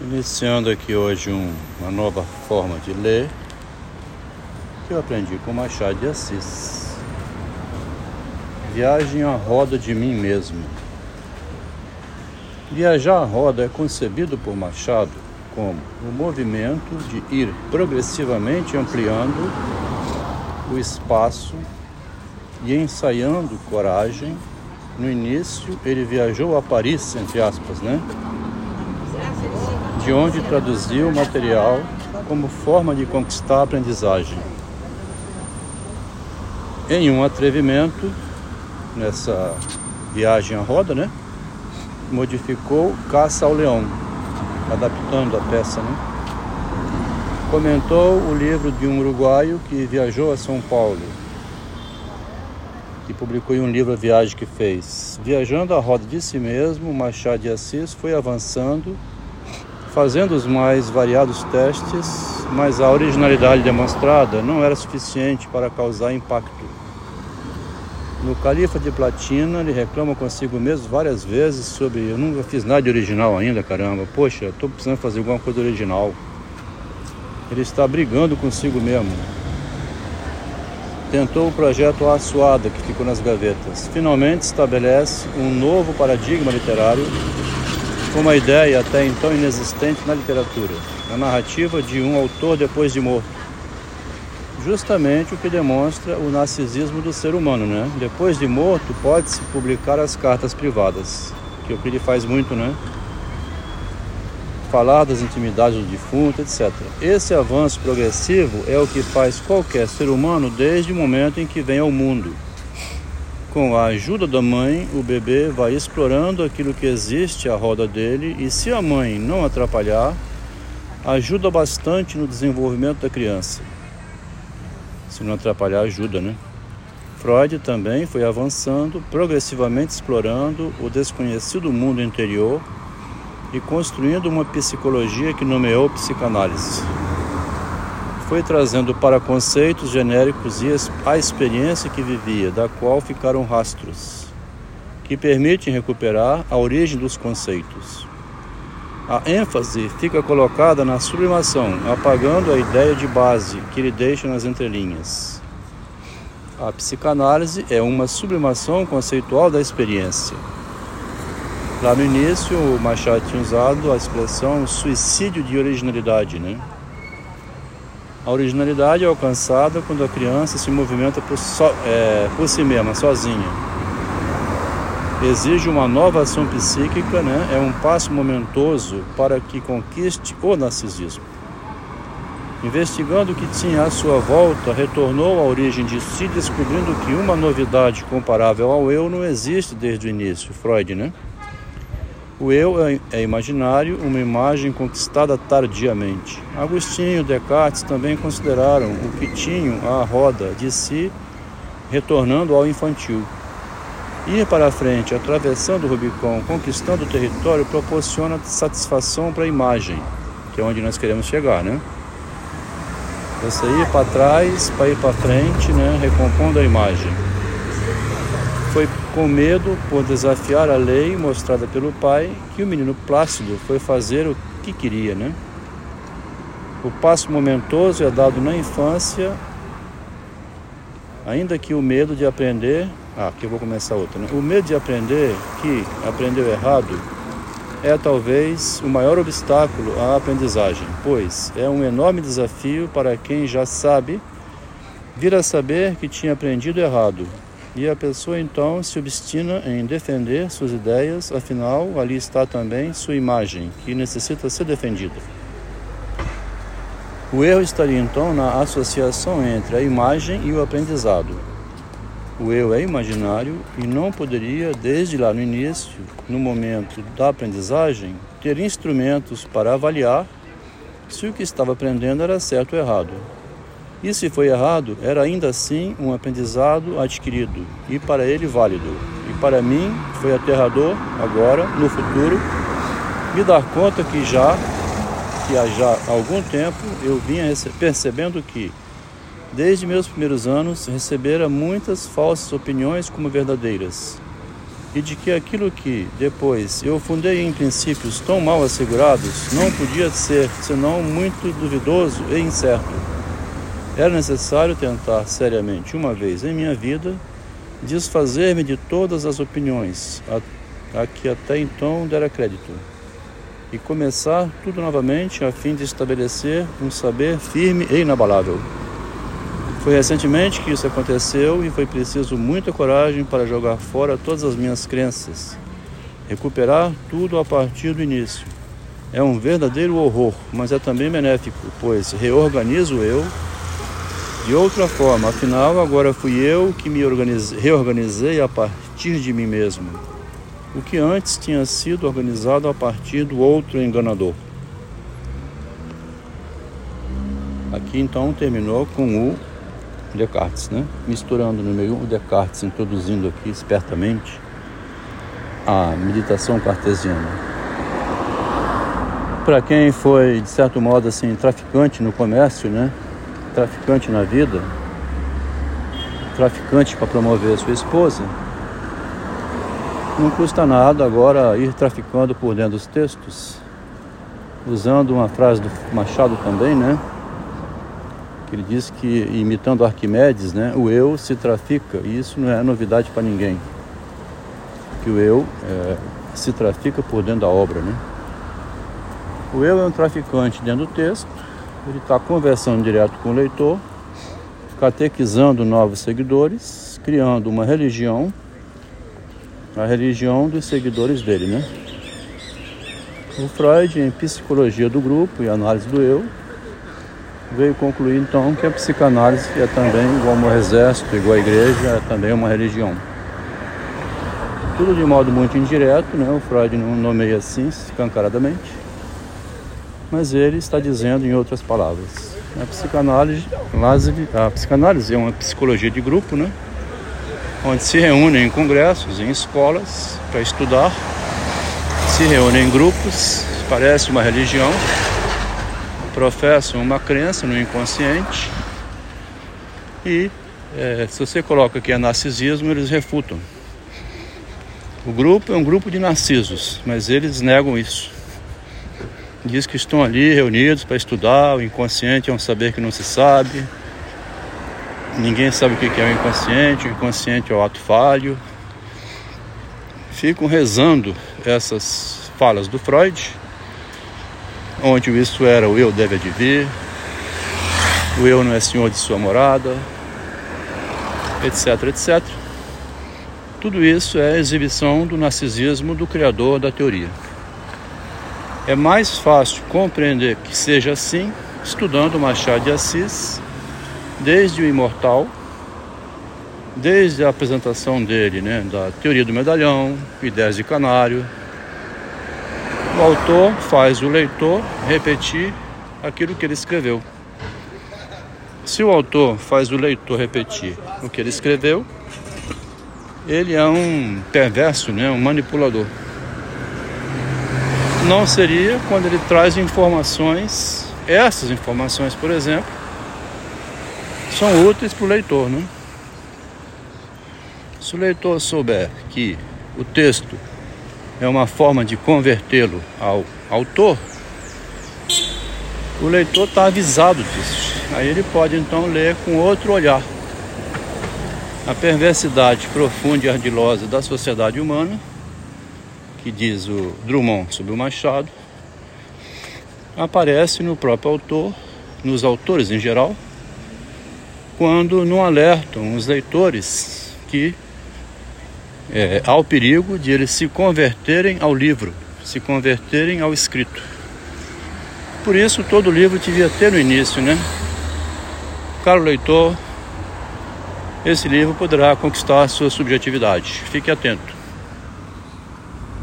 Iniciando aqui hoje um, uma nova forma de ler que eu aprendi com Machado de Assis. Viagem à roda de mim mesmo. Viajar à roda é concebido por Machado como o movimento de ir progressivamente ampliando o espaço e ensaiando coragem. No início, ele viajou a Paris, entre aspas, né? De onde traduziu o material como forma de conquistar a aprendizagem. Em um atrevimento, nessa viagem à roda, né? Modificou Caça ao Leão, adaptando a peça, né? Comentou o livro de um uruguaio que viajou a São Paulo e publicou um livro a viagem que fez. Viajando à roda de si mesmo, Machado de Assis foi avançando Fazendo os mais variados testes, mas a originalidade demonstrada não era suficiente para causar impacto. No Califa de Platina, ele reclama consigo mesmo várias vezes sobre eu nunca fiz nada de original ainda, caramba. Poxa, estou precisando fazer alguma coisa original. Ele está brigando consigo mesmo. Tentou o projeto Assuada, que ficou nas gavetas. Finalmente estabelece um novo paradigma literário uma ideia até então inexistente na literatura, a narrativa de um autor depois de morto. Justamente o que demonstra o narcisismo do ser humano, né? Depois de morto, pode-se publicar as cartas privadas, que é o que ele faz muito, né? Falar das intimidades do defunto, etc. Esse avanço progressivo é o que faz qualquer ser humano desde o momento em que vem ao mundo com a ajuda da mãe, o bebê vai explorando aquilo que existe à roda dele e, se a mãe não atrapalhar, ajuda bastante no desenvolvimento da criança. Se não atrapalhar, ajuda, né? Freud também foi avançando, progressivamente explorando o desconhecido mundo interior e construindo uma psicologia que nomeou psicanálise foi trazendo para conceitos genéricos e a experiência que vivia, da qual ficaram rastros, que permitem recuperar a origem dos conceitos. A ênfase fica colocada na sublimação, apagando a ideia de base que ele deixa nas entrelinhas. A psicanálise é uma sublimação conceitual da experiência. Lá no início, o Machado tinha usado a expressão suicídio de originalidade, né? A originalidade é alcançada quando a criança se movimenta por, so, é, por si mesma, sozinha. Exige uma nova ação psíquica, né? é um passo momentoso para que conquiste o narcisismo. Investigando o que tinha à sua volta, retornou à origem de si, descobrindo que uma novidade comparável ao eu não existe desde o início. Freud, né? O eu é, é imaginário, uma imagem conquistada tardiamente. Agostinho e Descartes também consideraram o tinham à roda de si, retornando ao infantil. Ir para a frente, atravessando o Rubicon, conquistando o território, proporciona satisfação para a imagem, que é onde nós queremos chegar, né? Você ir para trás, para ir para frente, né? Recompondo a imagem. Foi com medo por desafiar a lei mostrada pelo pai que o menino Plácido foi fazer o que queria, né? O passo momentoso é dado na infância, ainda que o medo de aprender. Ah, aqui eu vou começar outra, né? O medo de aprender que aprendeu errado é talvez o maior obstáculo à aprendizagem, pois é um enorme desafio para quem já sabe vir a saber que tinha aprendido errado e a pessoa então se obstina em defender suas ideias, afinal, ali está também sua imagem, que necessita ser defendida. O erro estaria então na associação entre a imagem e o aprendizado. O eu é imaginário e não poderia, desde lá no início, no momento da aprendizagem, ter instrumentos para avaliar se o que estava aprendendo era certo ou errado. E se foi errado, era ainda assim um aprendizado adquirido e para ele válido. E para mim foi aterrador agora, no futuro, me dar conta que já que há já algum tempo eu vinha percebendo que desde meus primeiros anos recebera muitas falsas opiniões como verdadeiras. e de que aquilo que depois eu fundei em princípios tão mal assegurados não podia ser senão muito duvidoso e incerto. Era necessário tentar seriamente, uma vez em minha vida, desfazer-me de todas as opiniões a, a que até então dera crédito e começar tudo novamente a fim de estabelecer um saber firme e inabalável. Foi recentemente que isso aconteceu e foi preciso muita coragem para jogar fora todas as minhas crenças, recuperar tudo a partir do início. É um verdadeiro horror, mas é também benéfico, pois reorganizo eu de outra forma. Afinal, agora fui eu que me reorganizei a partir de mim mesmo, o que antes tinha sido organizado a partir do outro enganador. Aqui então terminou com o Descartes, né? misturando no meio o Descartes, introduzindo aqui espertamente a meditação cartesiana. Para quem foi, de certo modo, assim, traficante no comércio, né? Traficante na vida, traficante para promover a sua esposa, não custa nada agora ir traficando por dentro dos textos, usando uma frase do Machado também, né? Ele diz que, imitando Arquimedes, né, o eu se trafica, e isso não é novidade para ninguém. Que o eu é, se trafica por dentro da obra. Né? O eu é um traficante dentro do texto, ele está conversando direto com o leitor, catequizando novos seguidores, criando uma religião, a religião dos seguidores dele. Né? O Freud, em Psicologia do Grupo e Análise do Eu, veio concluir então que a psicanálise é também, igual ao exército, igual a igreja, é também uma religião. Tudo de modo muito indireto, né? o Freud não nomeia assim, escancaradamente, mas ele está dizendo em outras palavras. A psicanálise, a psicanálise é uma psicologia de grupo, né? onde se reúnem em congressos, em escolas, para estudar, se reúnem em grupos, parece uma religião, professam uma crença no inconsciente e é, se você coloca que é narcisismo, eles refutam. O grupo é um grupo de narcisos, mas eles negam isso. Diz que estão ali reunidos para estudar, o inconsciente é um saber que não se sabe. Ninguém sabe o que é o inconsciente, o inconsciente é o ato falho. Ficam rezando essas falas do Freud onde isso era o eu deve advir, o eu não é senhor de sua morada, etc, etc. Tudo isso é exibição do narcisismo do criador da teoria. É mais fácil compreender que seja assim estudando Machado de Assis, desde o Imortal, desde a apresentação dele, né, da teoria do medalhão, ideias de canário, o autor faz o leitor repetir aquilo que ele escreveu. Se o autor faz o leitor repetir o que ele escreveu, ele é um perverso, né? um manipulador. Não seria quando ele traz informações, essas informações, por exemplo, são úteis para o leitor. Né? Se o leitor souber que o texto é uma forma de convertê-lo ao autor, o leitor está avisado disso. Aí ele pode então ler com outro olhar. A perversidade profunda e ardilosa da sociedade humana, que diz o Drummond sobre o Machado, aparece no próprio autor, nos autores em geral, quando não alertam os leitores que é, há o perigo de eles se converterem ao livro, se converterem ao escrito. Por isso, todo livro devia ter no início, né? Caro leitor, esse livro poderá conquistar sua subjetividade. Fique atento.